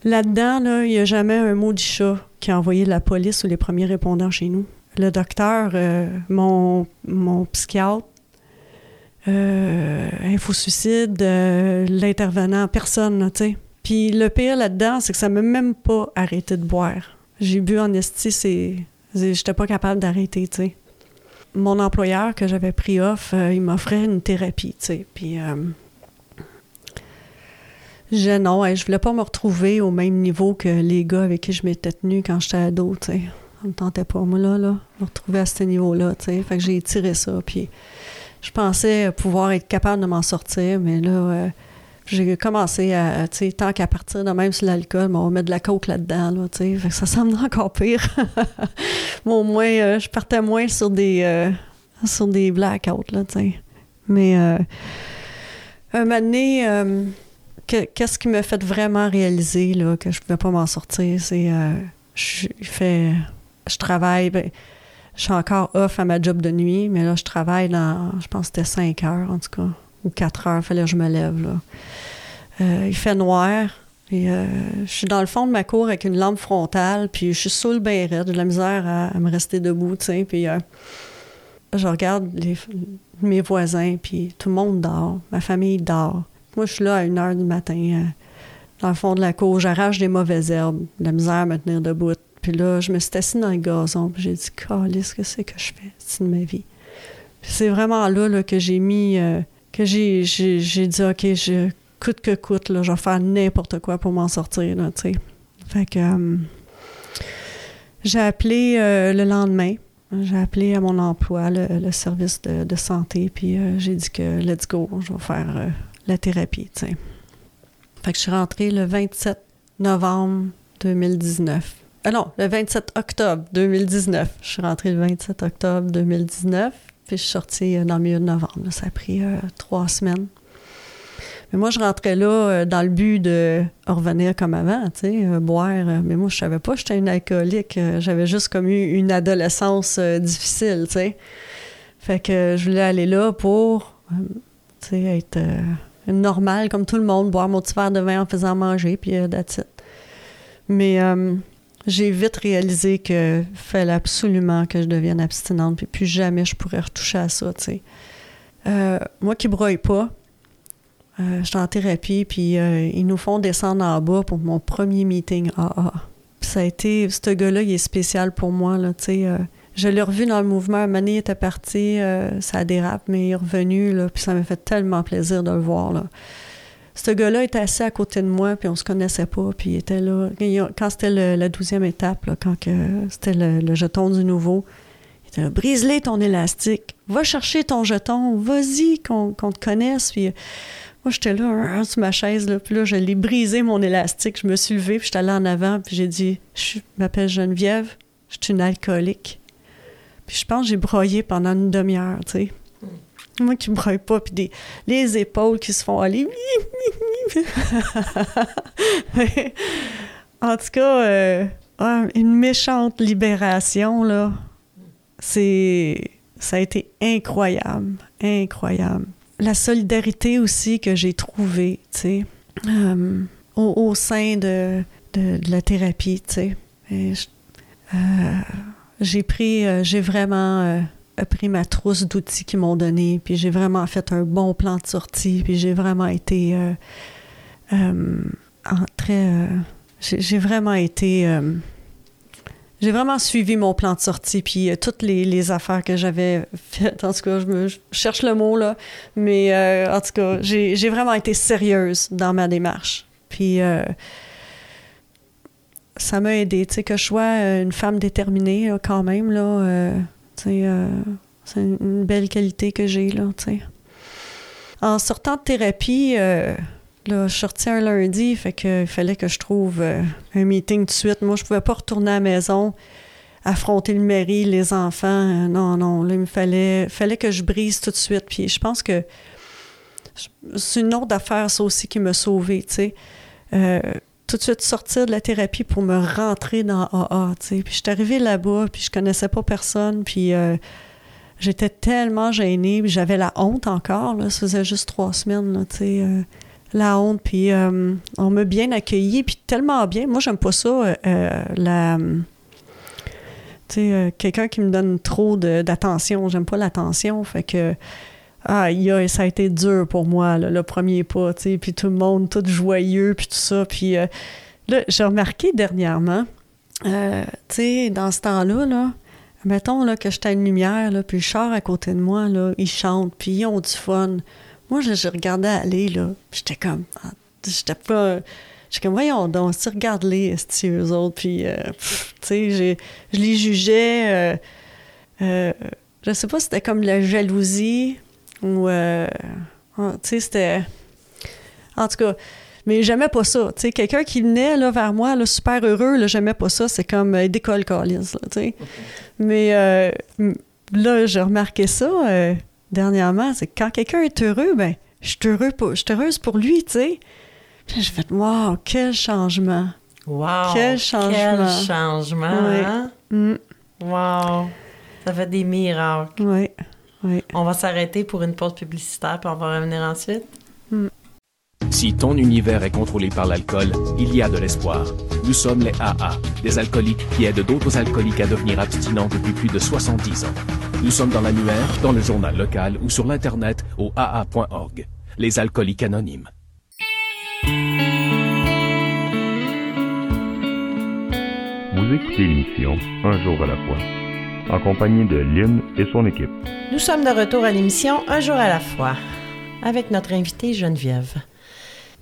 là-dedans, là, il n'y a jamais un mot du chat qui a envoyé la police ou les premiers répondants chez nous. Le docteur, euh, mon, mon psychiatre, Info-suicide, l'intervenant, personne, tu sais. Puis le pire là-dedans, c'est que ça m'a même pas arrêté de boire. J'ai bu en esti, c'est... J'étais pas capable d'arrêter, mon employeur que j'avais pris off, euh, il m'offrait une thérapie, tu sais. Puis, euh, je, non, je voulais pas me retrouver au même niveau que les gars avec qui je m'étais tenue quand j'étais ado, tu sais. Me tentait pas, moi, là, là, me retrouver à ce niveau-là, tu sais. Fait que j'ai tiré ça, puis je pensais pouvoir être capable de m'en sortir, mais là, euh, j'ai commencé à, tu sais, tant qu'à partir de même sur l'alcool, ben, on mettre de la coke là-dedans, là, tu sais. Ça semble [LAUGHS] encore pire. Mais au moins, euh, je partais moins sur des, euh, sur des blackouts, là, tu sais. Mais euh, un moment donné, euh, que- qu'est-ce qui m'a fait vraiment réaliser là, que je pouvais pas m'en sortir, c'est je fais je travaille, ben, je suis encore off à ma job de nuit, mais là, je travaille dans, je pense que c'était 5 heures, en tout cas, ou 4 heures, fallait que je me lève. Euh, il fait noir, euh, je suis dans le fond de ma cour avec une lampe frontale, puis je suis sous le bain raide, de la misère à, me rester debout, tu puis euh, je regarde mes voisins, puis tout le monde dort, ma famille dort. Moi, je suis là à une heure du matin, dans le fond de la cour, j'arrache des mauvaises herbes, de la misère à me tenir debout. Puis là, je me suis assise dans le gazon, puis j'ai dit, Calice, qu'est-ce que je fais? C'est de ma vie. C'est vraiment là, que j'ai mis, que j'ai, j'ai, j'ai dit, OK, je, coûte que coûte, là, je vais faire n'importe quoi pour m'en sortir. Fait que euh, j'ai appelé euh, le lendemain. J'ai appelé à mon emploi, le, le service de, de santé, puis euh, j'ai dit que let's go, je vais faire la thérapie, tu. Fait que je suis rentrée le 27 novembre 2019. Ah non, le 27 octobre 2019. Je suis rentrée le 27 octobre 2019, puis je suis sortie euh, dans le milieu de novembre. Ça a pris euh, trois semaines. Mais moi, je rentrais là euh, dans le but de revenir comme avant, tu sais, boire. mais moi, je savais pas j'étais une alcoolique. J'avais juste comme eu une adolescence difficile, tu sais. Fait que je voulais aller là pour, tu sais, être normale comme tout le monde, boire mon petit verre de vin en faisant manger, puis that's. Mais j'ai vite réalisé que fallait absolument que je devienne abstinente, puis plus jamais je pourrais retoucher à ça. Euh, moi qui broye pas, euh, j'étais en thérapie, puis euh, ils nous font descendre en bas pour mon premier meeting. Puis ça a été, ce gars-là, il est spécial pour moi, je l'ai revu dans le mouvement. Mané était parti, ça dérape, mais il est revenu, puis ça m'a fait tellement plaisir de le voir. Ce gars-là était assis à côté de moi, puis on se connaissait pas, puis il était là. Quand c'était la douzième étape, là, quand c'était le, jeton du nouveau, il était là, brise-les ton élastique, va chercher ton jeton, vas-y qu'on te connaisse, puis... Moi, j'étais là, sur ma chaise, là, puis là, je l'ai brisé, mon élastique. Je me suis levée, puis j'étais allée en avant, puis j'ai dit « Je m'appelle Geneviève, je suis une alcoolique. » Puis je pense que j'ai broyé pendant une demi-heure, tu sais. Moi qui braille pas, puis des, les épaules qui se font aller. [LAUGHS] en tout cas, euh, une méchante libération, là. C'est. Ça a été incroyable. Incroyable. La solidarité aussi que j'ai trouvée, tu sais, euh, au, sein de, de, la thérapie, tu sais. Euh, j'ai pris, j'ai vraiment pris ma trousse d'outils qu'ils m'ont donné, puis j'ai vraiment fait un bon plan de sortie, puis j'ai vraiment été très j'ai vraiment été. Euh, j'ai vraiment suivi mon plan de sortie, puis euh, toutes les, affaires que j'avais faites. En tout cas, je, me, cherche le mot, là. Mais euh, en tout cas, j'ai vraiment été sérieuse dans ma démarche. Puis ça m'a aidé, tu sais, que je sois une femme déterminée, quand même, là. Sais, c'est une belle qualité que j'ai, là, tu sais. En sortant de thérapie, Là, je sortais un lundi, fait que il fallait que je trouve euh, un meeting tout de suite. Moi, je pouvais pas retourner à la maison, affronter le mairie, les enfants. Euh, non, non, là, il me fallait, fallait que je brise tout de suite. Puis je pense que c'est une autre affaire, ça aussi, qui m'a sauvée, tu sais. Euh, tout de suite sortir de la thérapie pour me rentrer dans AA. Puis je suis arrivée là-bas, puis je connaissais pas personne, puis j'étais tellement gênée, puis j'avais la honte encore, là. Ça faisait juste trois semaines, tu sais la honte. Puis euh, on m'a bien accueilli, puis tellement bien. Moi, j'aime pas ça, euh, euh, la. Quelqu'un qui me donne trop d'attention. J'aime pas l'attention. Fait que. Ah, ça a été dur pour moi, le premier pas, tu sais. Puis tout le monde, tout joyeux, puis tout ça. Puis là, j'ai remarqué dernièrement, tu sais, dans ce temps-là, là, mettons là, que j'étais à une lumière, là, puis le char à côté de moi, là, ils chantent, puis ils ont du fun. Moi, je, regardais aller, là, j'étais comme... Ah, j'étais pas... J'étais comme, voyons donc, si regarde-les, eux autres, puis, euh, tu sais, je les jugeais... Euh, euh, je sais pas si c'était comme la jalousie ou... Ah, tu sais, c'était... En tout cas... Mais j'aimais pas ça. Tu sais, quelqu'un qui venait là, vers moi, là, super heureux, là, j'aimais pas ça. C'est comme euh, d'école Collins, tu sais. Mais là, j'ai remarqué ça dernièrement, c'est que quand quelqu'un est heureux, ben, je suis heureux pour, heureuse pour lui, tu sais. Puis j'ai fait, wow, quel changement. Wow. Quel changement. Quel changement. Hein? Mm. Wow. Ça fait des miracles. Oui. Oui. On va s'arrêter pour une pause publicitaire, puis on va revenir ensuite. Mm. Si ton univers est contrôlé par l'alcool, il y a de l'espoir. Nous sommes les AA, des alcooliques qui aident d'autres alcooliques à devenir abstinents depuis plus de 70 ans. Nous sommes dans l'annuaire, dans le journal local ou sur l'Internet au aa.org. Les alcooliques anonymes. Vous écoutez l'émission Un jour à la fois, en compagnie de Lynn et son équipe. Nous sommes de retour à l'émission Un jour à la fois, avec notre invitée Geneviève.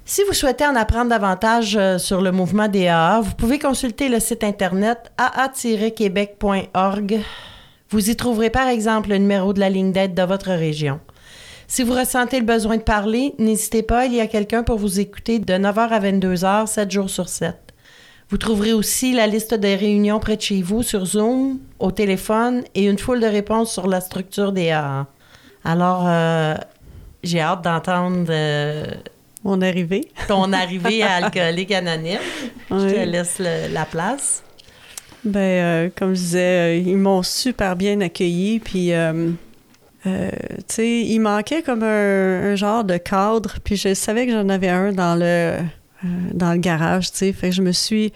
Si vous souhaitez en apprendre davantage euh, sur le mouvement des vous pouvez consulter le site internet aa-québec.org. Vous y trouverez par exemple le numéro de la ligne d'aide de votre région. Si vous ressentez le besoin de parler, n'hésitez pas, il y a quelqu'un pour vous écouter de 9h à 22h, 7 jours sur 7. Vous trouverez aussi la liste des réunions près de chez vous sur Zoom, au téléphone et une foule de réponses sur la structure des AA. Alors, euh, j'ai hâte d'entendre euh, mon arrivée. Ton [LAUGHS] arrivée à Alcoolique Anonyme. Je te laisse la place. Ben, euh, comme je disais, ils m'ont super bien accueilli. Puis, euh, tu sais, il manquait comme un, genre de cadre. Puis, je savais que j'en avais un dans le, dans le garage, tu sais. Fait que je me suis.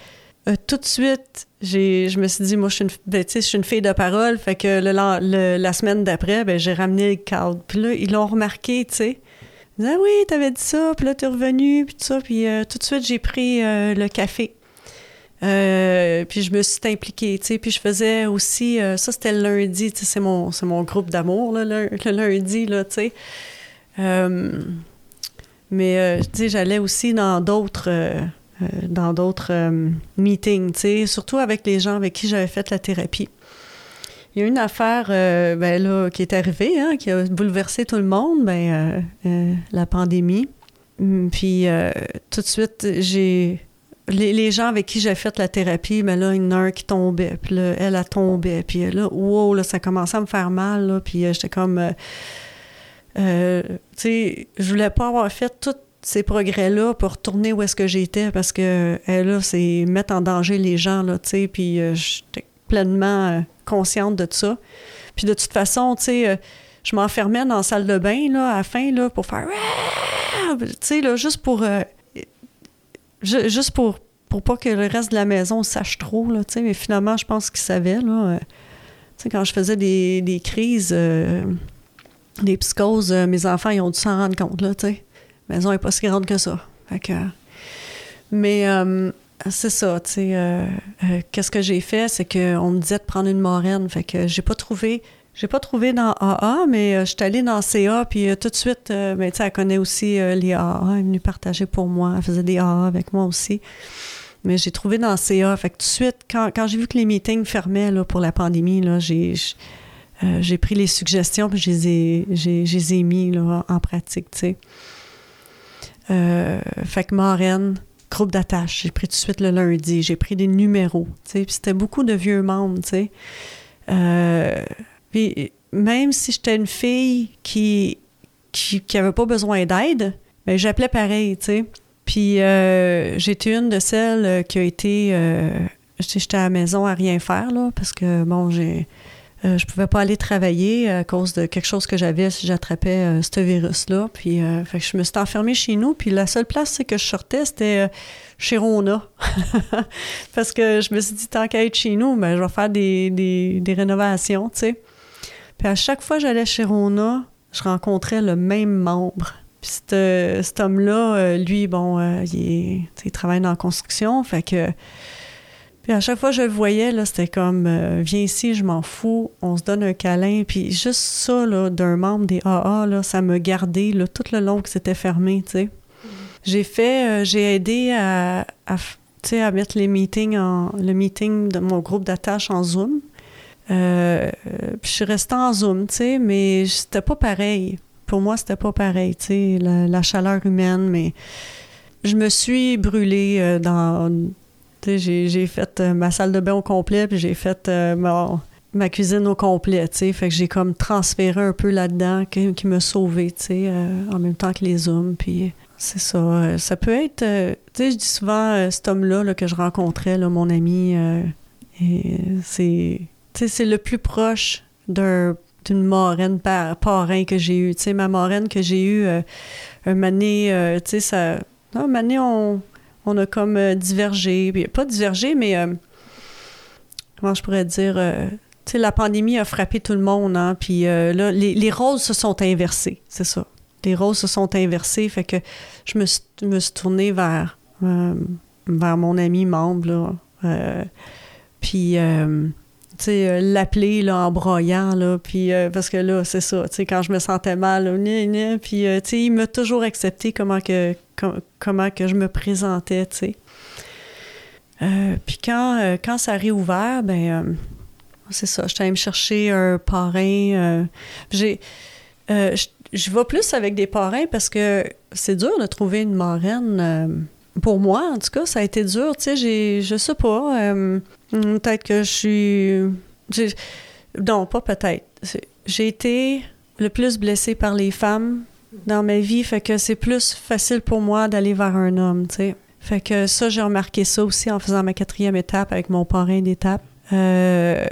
tout de suite, je me suis dit, moi, je suis, une, ben, je suis une fille de parole. Fait que la semaine d'après, ben, j'ai ramené le cadre. Puis là, ils l'ont remarqué, tu sais. Ah oui, t'avais dit ça, puis là, t'es revenu, puis tout ça. Puis euh, tout de suite, j'ai pris euh, le café. Euh, puis je me suis impliquée, tu sais. Puis je faisais aussi... ça, c'était le lundi, tu sais, c'est mon, mon groupe d'amour, là, le, lundi, là, tu sais. Mais, tu sais, j'allais aussi dans d'autres... dans d'autres meetings, tu sais, surtout avec les gens avec qui j'avais fait la thérapie. Il y a une affaire euh, ben là, qui est arrivée, hein, qui a bouleversé tout le monde, ben, euh, euh, la pandémie. Hum, puis tout de suite, j'ai. Les, gens avec qui j'ai fait la thérapie, ben là, il y qui tombait, puis là, elle a tombé, puis là, wow, là, ça commençait à me faire mal, là, puis j'étais comme. Euh, tu sais, je voulais pas avoir fait tous ces progrès-là pour retourner où est-ce que j'étais parce que euh, là, c'est mettre en danger les gens, là, tu sais, puis euh, j'étais pleinement euh, consciente de ça. Puis de toute façon, tu sais, euh, je m'enfermais dans la salle de bain, là, à la fin, là, pour faire... Tu sais, là, juste pour... euh, ju- juste pour pour pas que le reste de la maison sache trop, là, mais finalement, je pense qu'ils savaient, là. euh, quand je faisais des, des crises, euh, des psychoses, euh, mes enfants, ils ont dû s'en rendre compte, là, tu sais. La maison n'est pas si grande que ça. Fait que... Mais euh, c'est ça, tu sais. euh, Qu'est-ce que j'ai fait? C'est qu'on me disait de prendre une moraine. Fait que j'ai pas trouvé... J'ai pas trouvé dans AA, mais je suis allée dans CA, puis tout de suite, euh, ben, tu sais, elle connaît aussi les AA. Elle est venue partager pour moi. Elle faisait des AA avec moi aussi. Mais j'ai trouvé dans CA. Fait que tout de suite, quand, quand j'ai vu que les meetings fermaient là, pour la pandémie, là, j'ai, euh, j'ai pris les suggestions puis je les ai, je les ai mis là, en pratique, tu sais. Euh, fait que marraine, groupe d'attache, j'ai pris tout de suite le lundi. J'ai pris des numéros, tu sais. Puis c'était beaucoup de vieux membres, tu sais. Euh, puis même si j'étais une fille qui qui, qui avait pas besoin d'aide, ben, j'appelais pareil, tu sais. Puis j'étais une de celles qui a été. j'étais à la maison à rien faire, là, parce que, bon, j'ai. Euh, je pouvais pas aller travailler à cause de quelque chose que j'avais si j'attrapais euh, ce virus-là. Puis, euh, je me suis enfermée chez nous. Puis la seule place que je sortais, c'était euh, chez Rona. [LAUGHS] parce que je me suis dit, tant qu'à être chez nous, ben, je vais faire des, des, des rénovations, tu sais. Puis à chaque fois que j'allais chez Rona, je rencontrais le même membre. Puis cet, cet homme-là, lui, bon, il, est- il travaille dans la construction, fait que... Puis à chaque fois que je le voyais, là, c'était comme, euh, viens ici, je m'en fous, on se donne un câlin. Puis juste ça, là, d'un membre des AA, là, ça me gardait, là, tout le long que c'était fermé, tu sais. J'ai fait, euh, j'ai aidé à, à mettre les meetings en, le meeting de mon groupe d'attache en Zoom. Euh, puis je suis restée en Zoom, tu sais, mais c'était pas pareil. Pour moi, c'était pas pareil, tu sais, la, la chaleur humaine, mais je me suis brûlée dans... J'ai, fait euh, ma salle de bain au complet, puis j'ai fait euh, ma cuisine au complet, tu fait que j'ai comme transféré un peu là-dedans, qui, qui m'a sauvée, tu sais, euh, en même temps que les Zooms, puis c'est ça. ça peut être... tu sais, je dis souvent, cet homme-là là, que je rencontrais, là, mon ami, c'est... Tu sais, c'est le plus proche d'un d'une marraine par, parrain que j'ai eu. Tu sais, ma marraine que j'ai eue, un euh, tu sais, ça... Non, on, on a comme euh, divergé. Puis, pas divergé, mais... euh, comment je pourrais dire... euh, tu sais, la pandémie a frappé tout le monde, hein, puis là, les, les rôles se sont inversés, c'est ça. Les rôles se sont inversés, fait que je me suis, me suis tournée vers, vers mon ami membre, là. Puis, euh, l'appeler, en broyant, là, puis euh, parce que là, c'est ça, quand je me sentais mal, là, gna, euh, il m'a toujours accepté comment que, com- comment que je me présentais. Euh, puis quand, quand ça a réouvert, ben, c'est ça, j'étais allée me chercher un parrain. j'ai, je, vais plus avec des parrains parce que c'est dur de trouver une marraine. pour moi, en tout cas, ça a été dur. Tu sais, j'ai, je sais pas. Peut-être que je suis. non, pas peut-être. J'ai été le plus blessée par les femmes dans ma vie, fait que c'est plus facile pour moi d'aller vers un homme, tu sais. Fait que ça, j'ai remarqué ça aussi en faisant ma quatrième étape avec mon parrain d'étape. Euh,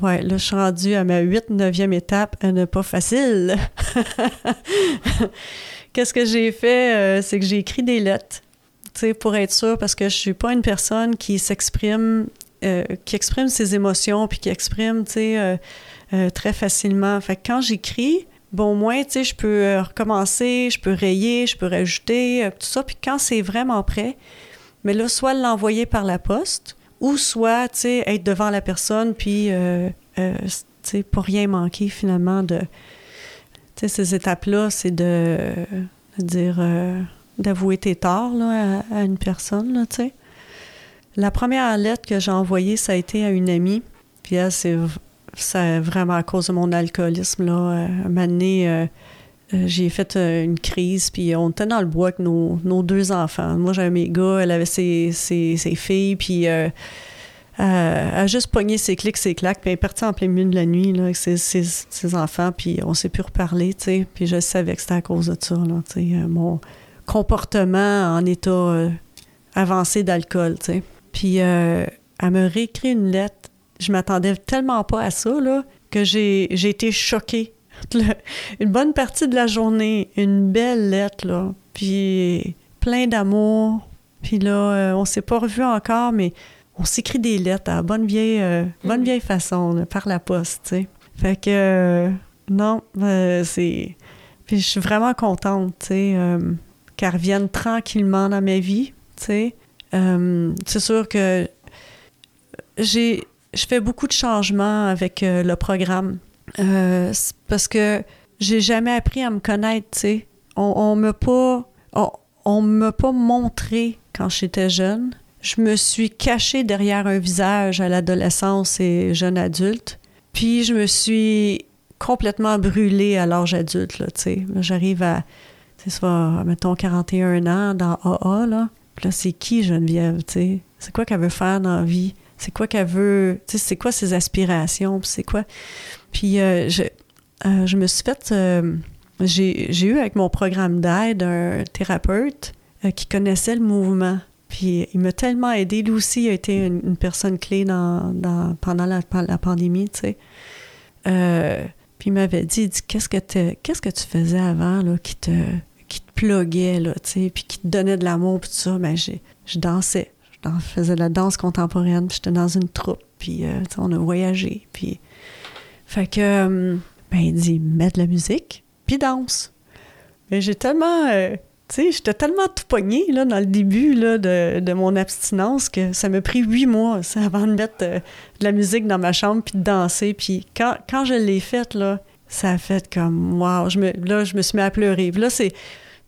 ouais, là, je suis rendue à ma huit, neuvième étape. Elle pas facile. [LAUGHS] Qu'est-ce que j'ai fait? Euh, c'est que j'ai écrit des lettres, tu sais, pour être sûre, parce que je suis pas une personne qui s'exprime, euh, qui exprime ses émotions, puis qui exprime, tu sais, euh, euh, très facilement. Fait que quand j'écris, bon, au moins, tu sais, je peux recommencer, je peux rayer, je peux rajouter, tout ça. Puis quand c'est vraiment prêt, mais là, soit l'envoyer par la poste, ou soit, tu sais, être devant la personne, puis, tu sais, pas rien manquer finalement de... Tu sais, ces étapes-là, c'est de, dire... d'avouer tes torts là, à, à une personne, tu sais. La première lettre que j'ai envoyée, ça a été à une amie. Puis elle, c'est c'est vraiment à cause de mon alcoolisme, là. Euh, un moment donné, euh, euh, j'ai fait une crise, puis on était dans le bois avec nos, nos deux enfants. Moi, j'avais mes gars, elle avait ses, ses, ses filles, puis euh, a, juste pogné ses clics, ses claques, puis elle est partie en plein milieu de la nuit là, avec ses, enfants, puis on s'est plus reparlé, tu sais. Puis je savais que c'était à cause de ça, là, tu sais. mon comportement en état avancé d'alcool, tu sais. Puis euh, elle me réécrit une lettre. Je m'attendais tellement pas à ça, là, que j'ai j'ai été choquée. [LAUGHS] Une bonne partie de la journée, une belle lettre, là. Puis plein d'amour. Puis là, euh, on s'est pas revus encore, mais on s'écrit des lettres à la bonne vieille, euh, bonne vieille façon, là, par la poste, tu sais. Fait que, euh, non, euh, c'est... Puis je suis vraiment contente, tu sais, qu'elle revienne tranquillement dans ma vie, tu sais. Euh, c'est sûr que j'ai... Je fais beaucoup de changements avec euh, le programme. Euh, parce que j'ai jamais appris à me connaître, tu. On, on m'a pas... On, pas montré quand j'étais jeune. Je me suis cachée derrière un visage à l'adolescence et jeune adulte. Puis je me suis complètement brûlée à l'âge adulte, là, tu sais. J'arrive à, mettons, 41 ans dans AA, là. Là, c'est qui Geneviève, tu sais? C'est quoi qu'elle veut faire dans la vie? C'est quoi qu'elle veut... Tu sais, c'est quoi ses aspirations? Puis c'est quoi... Puis euh, je, euh, je me suis fait... euh, j'ai eu avec mon programme d'aide un thérapeute qui connaissait le mouvement. Puis il m'a tellement aidé. Lui aussi a été une, personne clé pendant la, pandémie, tu sais. Puis il m'avait dit, il dit qu'est-ce que qu'est-ce que tu faisais avant là, qui te qui te pluguait là, tu sais, puis qui te donnait de l'amour puis tout ça. Ben je dansais, je faisais de la danse contemporaine. puis J'étais dans une troupe, puis euh, on a voyagé, puis fait que euh, ben il dit mets de la musique puis danse. Mais j'ai tellement euh, tu sais, j'étais tellement tout pogné là, dans le début là, de, de mon abstinence que ça m'a pris huit mois avant de mettre euh, de la musique dans ma chambre puis de danser. Puis quand, quand je l'ai faite, là, ça a fait comme wow. Je me, là, je me suis mis à pleurer. Là, c'est.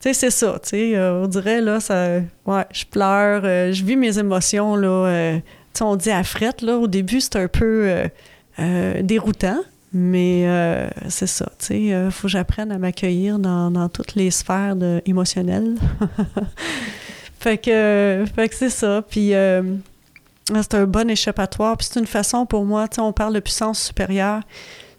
Tu sais, c'est ça, tu sais, euh, on dirait, là, ça... Ouais, je pleure, euh, je vis mes émotions, là, euh, tu sais, on dit à frette, là, au début, c'est un peu déroutant, mais c'est ça, tu sais, euh, faut que j'apprenne à m'accueillir dans, dans toutes les sphères émotionnelles. [LAUGHS] fait que, fait que c'est ça, puis euh, c'est un bon échappatoire, puis c'est une façon pour moi, tu sais, on parle de puissance supérieure,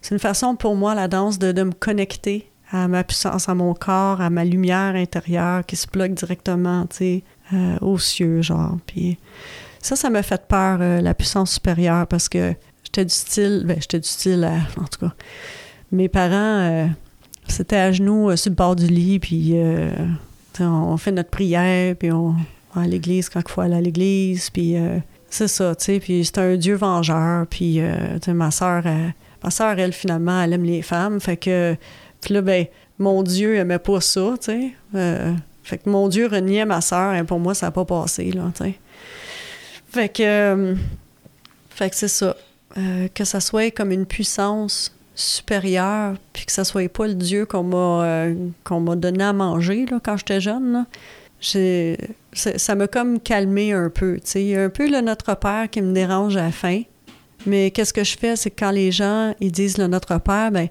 c'est une façon pour moi, la danse, de, de me connecter à ma puissance, à mon corps, à ma lumière intérieure qui se bloque directement, tu sais, euh, aux cieux, genre. Puis ça, ça m'a fait peur, euh, la puissance supérieure, parce que j'étais du style, ben, j'étais du style, à- en tout cas, mes parents, euh, c'était à genoux euh, sur le bord du lit, puis euh, on fait notre prière, puis on va à l'église quand il faut aller à l'église, puis euh, c'est ça, tu sais, puis c'est un Dieu vengeur, puis euh, ma soeur, ma soeur, elle, finalement, elle aime les femmes, fait que, puis là, ben, mon Dieu aimait pas ça, tu sais, euh, fait que mon Dieu reniait ma soeur, et pour moi, ça n'a pas passé, là, tu sais. Fait que, euh, fait que c'est ça, Euh, que ça soit comme une puissance supérieure, puis que ça soit pas le Dieu qu'on m'a qu'on m'a donné à manger là, quand j'étais jeune. Là. Ça m'a comme calmé un peu. tu sais. Il y a un peu le Notre Père qui me dérange à la fin. Mais qu'est-ce que je fais, c'est que quand les gens ils disent le Notre Père, ben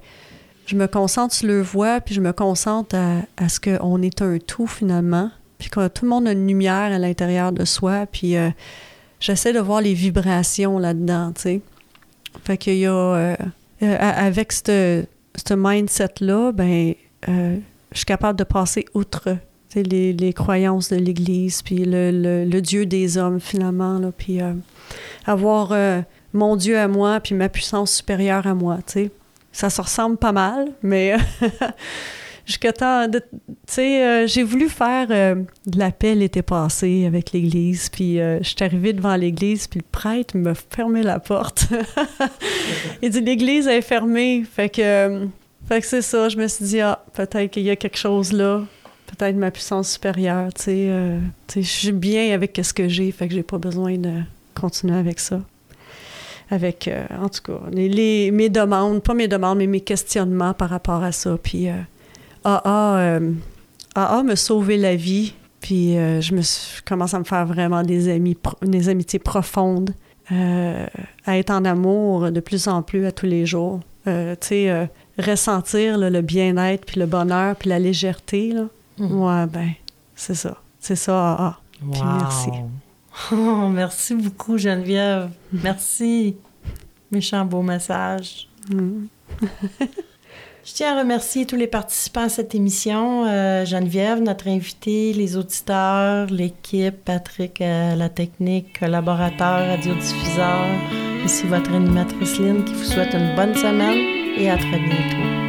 je me concentre sur leur voix, puis je me concentre à, ce qu'on est un tout finalement, puis que tout le monde a une lumière à l'intérieur de soi, puis euh, j'essaie de voir les vibrations là-dedans, tu sais. Fait qu'il y a... euh, euh, avec ce mindset-là, ben, je suis capable de passer outre les, les croyances de l'Église, puis le, le- le Dieu des hommes, finalement, là, puis avoir mon Dieu à moi, puis ma puissance supérieure à moi, tu sais. Ça se ressemble pas mal, mais [LAUGHS] jusqu'à temps de... Tu sais, euh, j'ai voulu faire euh, de la paix l'été passé avec l'Église, puis euh, je suis arrivée devant l'Église, puis le prêtre m'a fermé la porte. [LAUGHS] Il dit l'Église est fermée, fait que, euh, que c'est ça. Je me suis dit ah peut-être qu'il y a quelque chose là, peut-être ma puissance supérieure. Euh, tu sais, je suis bien avec ce que j'ai, fait que j'ai pas besoin de continuer avec ça. Avec, euh, en tout cas, les, les- mes demandes, pas mes demandes, mais mes questionnements par rapport à ça. Puis euh, AA, euh, AA m'a sauvé la vie. Puis euh, je me suis, je commence à me faire vraiment des amis, des amitiés profondes, euh, à être en amour de plus en plus à tous les jours. Euh, tu sais, euh, ressentir là, le bien-être, puis le bonheur, puis la légèreté. Là. Mhm. Ouais, ben, c'est ça. C'est ça, AA. Puis merci. Oh, merci beaucoup, Geneviève. Merci. Méchant beau message. Mm. Je tiens à remercier tous les participants à cette émission. Euh, Geneviève, notre invitée, les auditeurs, l'équipe, Patrick, euh, la technique, collaborateur, radiodiffuseur. Ici votre animatrice Lynn qui vous souhaite une bonne semaine et à très bientôt.